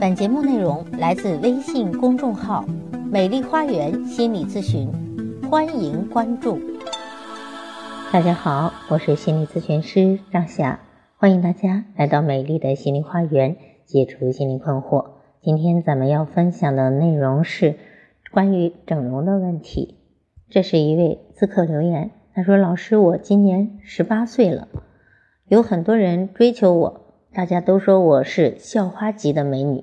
本节目内容来自微信公众号“美丽花园心理咨询”，欢迎关注。大家好，我是心理咨询师张霞，欢迎大家来到美丽的心灵花园，解除心理困惑。今天咱们要分享的内容是关于整容的问题。这是一位咨客留言，他说：“老师，我今年十八岁了，有很多人追求我。”大家都说我是校花级的美女，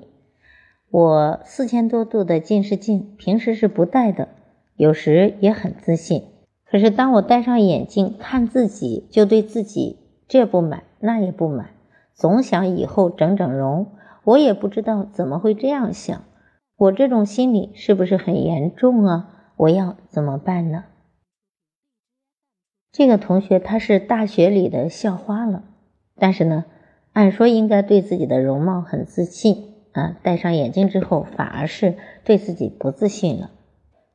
我四千多度的近视镜平时是不戴的，有时也很自信。可是当我戴上眼镜看自己，就对自己这不满那也不满，总想以后整整容。我也不知道怎么会这样想，我这种心理是不是很严重啊？我要怎么办呢？这个同学他是大学里的校花了，但是呢？按说应该对自己的容貌很自信啊，戴上眼镜之后反而是对自己不自信了。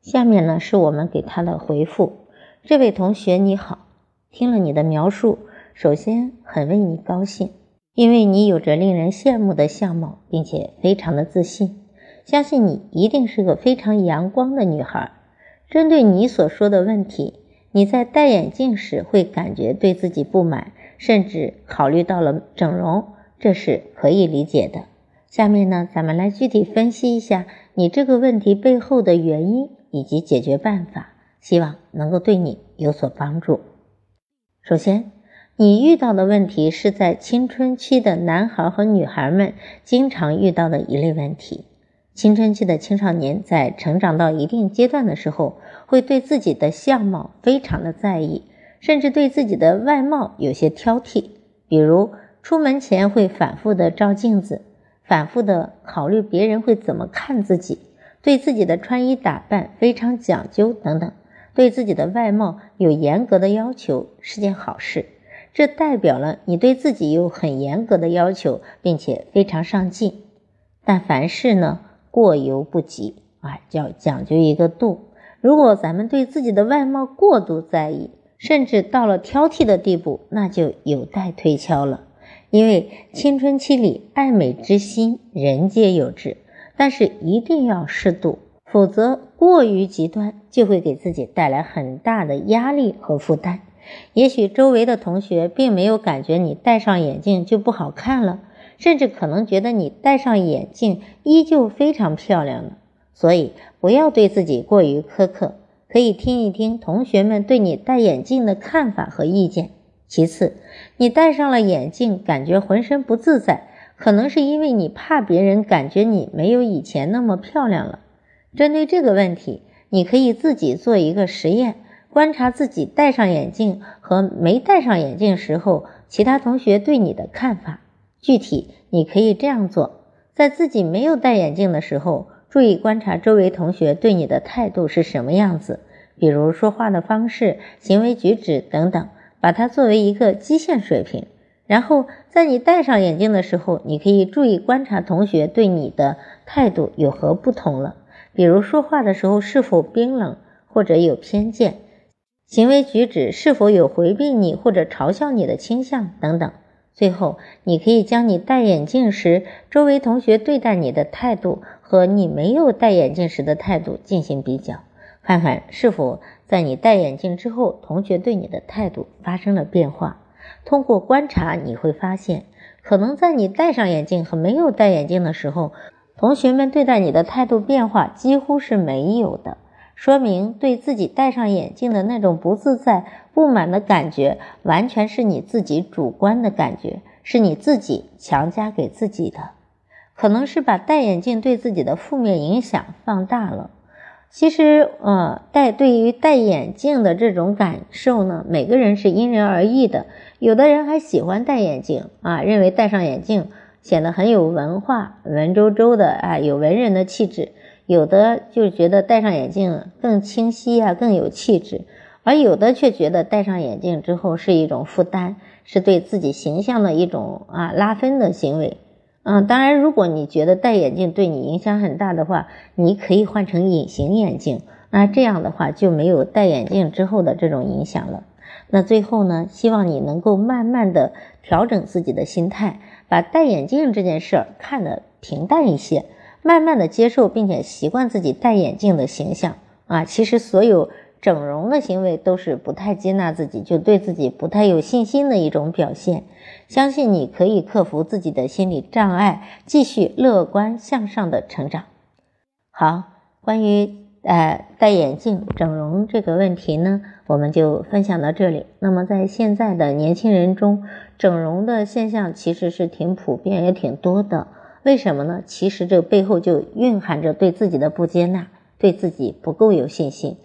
下面呢是我们给他的回复：这位同学你好，听了你的描述，首先很为你高兴，因为你有着令人羡慕的相貌，并且非常的自信，相信你一定是个非常阳光的女孩。针对你所说的问题，你在戴眼镜时会感觉对自己不满。甚至考虑到了整容，这是可以理解的。下面呢，咱们来具体分析一下你这个问题背后的原因以及解决办法，希望能够对你有所帮助。首先，你遇到的问题是在青春期的男孩和女孩们经常遇到的一类问题。青春期的青少年在成长到一定阶段的时候，会对自己的相貌非常的在意。甚至对自己的外貌有些挑剔，比如出门前会反复的照镜子，反复的考虑别人会怎么看自己，对自己的穿衣打扮非常讲究等等，对自己的外貌有严格的要求是件好事，这代表了你对自己有很严格的要求，并且非常上进。但凡事呢过犹不及啊，要讲究一个度。如果咱们对自己的外貌过度在意，甚至到了挑剔的地步，那就有待推敲了。因为青春期里爱美之心，人皆有之，但是一定要适度，否则过于极端就会给自己带来很大的压力和负担。也许周围的同学并没有感觉你戴上眼镜就不好看了，甚至可能觉得你戴上眼镜依旧非常漂亮了。所以不要对自己过于苛刻。可以听一听同学们对你戴眼镜的看法和意见。其次，你戴上了眼镜，感觉浑身不自在，可能是因为你怕别人感觉你没有以前那么漂亮了。针对这个问题，你可以自己做一个实验，观察自己戴上眼镜和没戴上眼镜时候其他同学对你的看法。具体，你可以这样做：在自己没有戴眼镜的时候。注意观察周围同学对你的态度是什么样子，比如说话的方式、行为举止等等，把它作为一个基线水平。然后在你戴上眼镜的时候，你可以注意观察同学对你的态度有何不同了，比如说话的时候是否冰冷或者有偏见，行为举止是否有回避你或者嘲笑你的倾向等等。最后，你可以将你戴眼镜时周围同学对待你的态度和你没有戴眼镜时的态度进行比较，看看是否在你戴眼镜之后，同学对你的态度发生了变化。通过观察，你会发现，可能在你戴上眼镜和没有戴眼镜的时候，同学们对待你的态度变化几乎是没有的。说明对自己戴上眼镜的那种不自在、不满的感觉，完全是你自己主观的感觉，是你自己强加给自己的。可能是把戴眼镜对自己的负面影响放大了。其实，呃，戴对于戴眼镜的这种感受呢，每个人是因人而异的。有的人还喜欢戴眼镜啊，认为戴上眼镜显得很有文化、文绉绉的啊，有文人的气质。有的就觉得戴上眼镜更清晰啊，更有气质，而有的却觉得戴上眼镜之后是一种负担，是对自己形象的一种啊拉分的行为。嗯，当然，如果你觉得戴眼镜对你影响很大的话，你可以换成隐形眼镜，那这样的话就没有戴眼镜之后的这种影响了。那最后呢，希望你能够慢慢的调整自己的心态，把戴眼镜这件事儿看得。平淡一些，慢慢的接受并且习惯自己戴眼镜的形象啊。其实所有整容的行为都是不太接纳自己，就对自己不太有信心的一种表现。相信你可以克服自己的心理障碍，继续乐观向上的成长。好，关于。呃，戴眼镜整容这个问题呢，我们就分享到这里。那么，在现在的年轻人中，整容的现象其实是挺普遍，也挺多的。为什么呢？其实这背后就蕴含着对自己的不接纳，对自己不够有信心。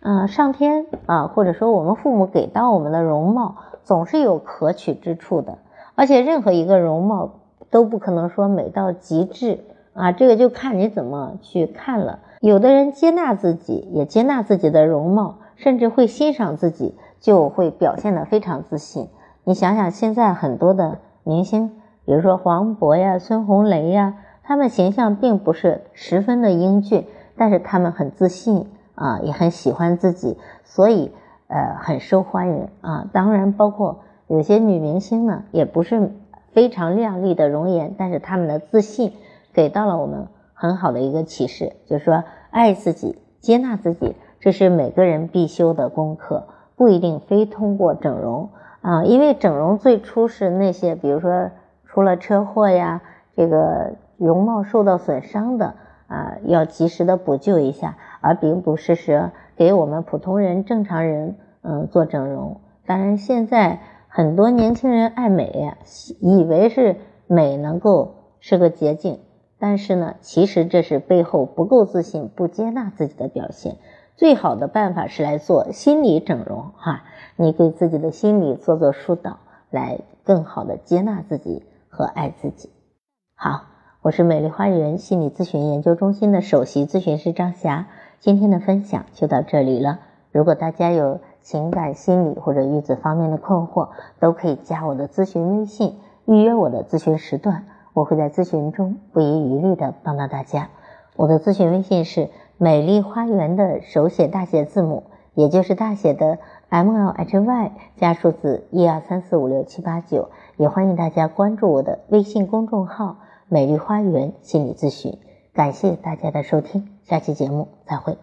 啊，上天啊，或者说我们父母给到我们的容貌，总是有可取之处的。而且，任何一个容貌都不可能说美到极致啊，这个就看你怎么去看了。有的人接纳自己，也接纳自己的容貌，甚至会欣赏自己，就会表现得非常自信。你想想，现在很多的明星，比如说黄渤呀、孙红雷呀，他们形象并不是十分的英俊，但是他们很自信啊，也很喜欢自己，所以呃很受欢迎啊。当然，包括有些女明星呢，也不是非常靓丽的容颜，但是他们的自信给到了我们。很好的一个启示，就是说爱自己、接纳自己，这是每个人必修的功课，不一定非通过整容啊。因为整容最初是那些，比如说出了车祸呀，这个容貌受到损伤的啊，要及时的补救一下，而并不是说给我们普通人、正常人嗯做整容。当然，现在很多年轻人爱美，以为是美能够是个捷径。但是呢，其实这是背后不够自信、不接纳自己的表现。最好的办法是来做心理整容，哈，你给自己的心理做做疏导，来更好的接纳自己和爱自己。好，我是美丽花园心理咨询研究中心的首席咨询师张霞，今天的分享就到这里了。如果大家有情感、心理或者育子方面的困惑，都可以加我的咨询微信，预约我的咨询时段。我会在咨询中不遗余力的帮到大家。我的咨询微信是美丽花园的手写大写字母，也就是大写的 M L H Y 加数字一二三四五六七八九。也欢迎大家关注我的微信公众号“美丽花园心理咨询”。感谢大家的收听，下期节目再会。